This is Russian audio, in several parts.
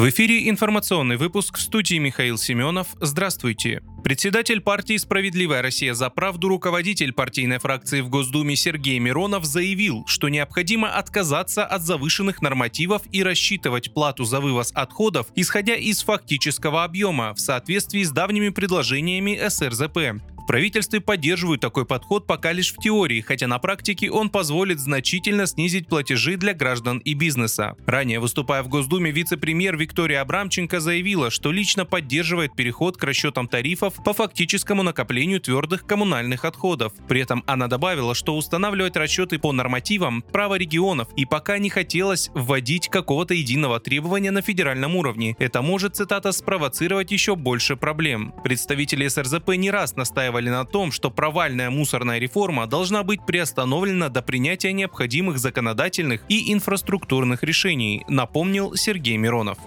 В эфире информационный выпуск в студии Михаил Семенов. Здравствуйте. Председатель партии «Справедливая Россия за правду», руководитель партийной фракции в Госдуме Сергей Миронов заявил, что необходимо отказаться от завышенных нормативов и рассчитывать плату за вывоз отходов, исходя из фактического объема, в соответствии с давними предложениями СРЗП. Правительстве поддерживают такой подход пока лишь в теории, хотя на практике он позволит значительно снизить платежи для граждан и бизнеса. Ранее, выступая в Госдуме, вице-премьер Виктория Абрамченко заявила, что лично поддерживает переход к расчетам тарифов по фактическому накоплению твердых коммунальных отходов. При этом она добавила, что устанавливать расчеты по нормативам – право регионов, и пока не хотелось вводить какого-то единого требования на федеральном уровне. Это может, цитата, спровоцировать еще больше проблем. Представители СРЗП не раз настаивали настаивали на том, что провальная мусорная реформа должна быть приостановлена до принятия необходимых законодательных и инфраструктурных решений, напомнил Сергей Миронов.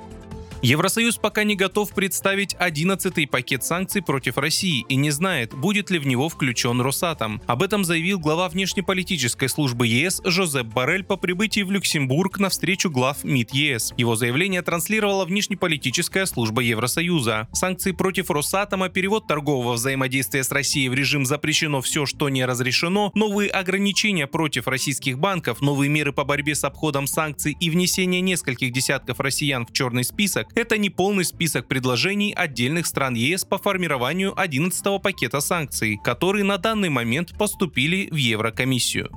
Евросоюз пока не готов представить 11-й пакет санкций против России и не знает, будет ли в него включен Росатом. Об этом заявил глава внешнеполитической службы ЕС Жозеп Барель по прибытии в Люксембург на встречу глав МИД ЕС. Его заявление транслировала внешнеполитическая служба Евросоюза. Санкции против Росатома, перевод торгового взаимодействия с Россией в режим запрещено все, что не разрешено, новые ограничения против российских банков, новые меры по борьбе с обходом санкций и внесение нескольких десятков россиян в черный список это не полный список предложений отдельных стран ЕС по формированию 11-го пакета санкций, которые на данный момент поступили в Еврокомиссию.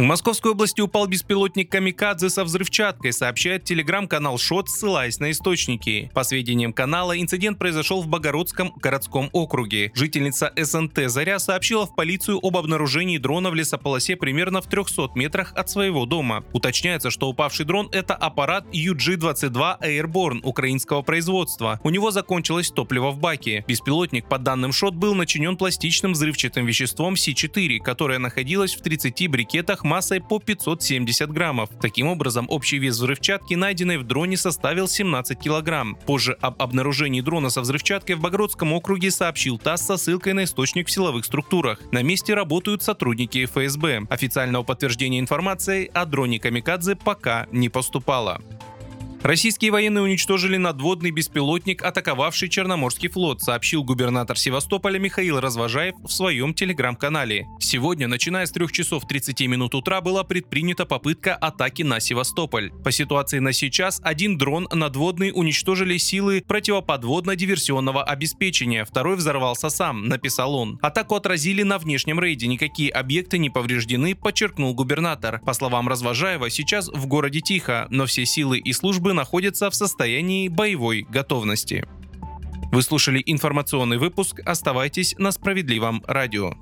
В Московской области упал беспилотник «Камикадзе» со взрывчаткой, сообщает телеграм-канал «Шот», ссылаясь на источники. По сведениям канала, инцидент произошел в Богородском городском округе. Жительница СНТ «Заря» сообщила в полицию об обнаружении дрона в лесополосе примерно в 300 метрах от своего дома. Уточняется, что упавший дрон – это аппарат UG-22 Airborne украинского производства. У него закончилось топливо в баке. Беспилотник, по данным «Шот», был начинен пластичным взрывчатым веществом С4, которое находилось в 30 брикетах массой по 570 граммов. Таким образом, общий вес взрывчатки, найденной в дроне, составил 17 килограмм. Позже об обнаружении дрона со взрывчаткой в Богородском округе сообщил ТАСС со ссылкой на источник в силовых структурах. На месте работают сотрудники ФСБ. Официального подтверждения информации о дроне Камикадзе пока не поступало. Российские военные уничтожили надводный беспилотник, атаковавший Черноморский флот, сообщил губернатор Севастополя Михаил Развожаев в своем телеграм-канале. Сегодня, начиная с 3 часов 30 минут утра, была предпринята попытка атаки на Севастополь. По ситуации на сейчас, один дрон надводный уничтожили силы противоподводно-диверсионного обеспечения, второй взорвался сам, написал он. Атаку отразили на внешнем рейде, никакие объекты не повреждены, подчеркнул губернатор. По словам Развожаева, сейчас в городе тихо, но все силы и службы службы находятся в состоянии боевой готовности. Вы слушали информационный выпуск. Оставайтесь на справедливом радио.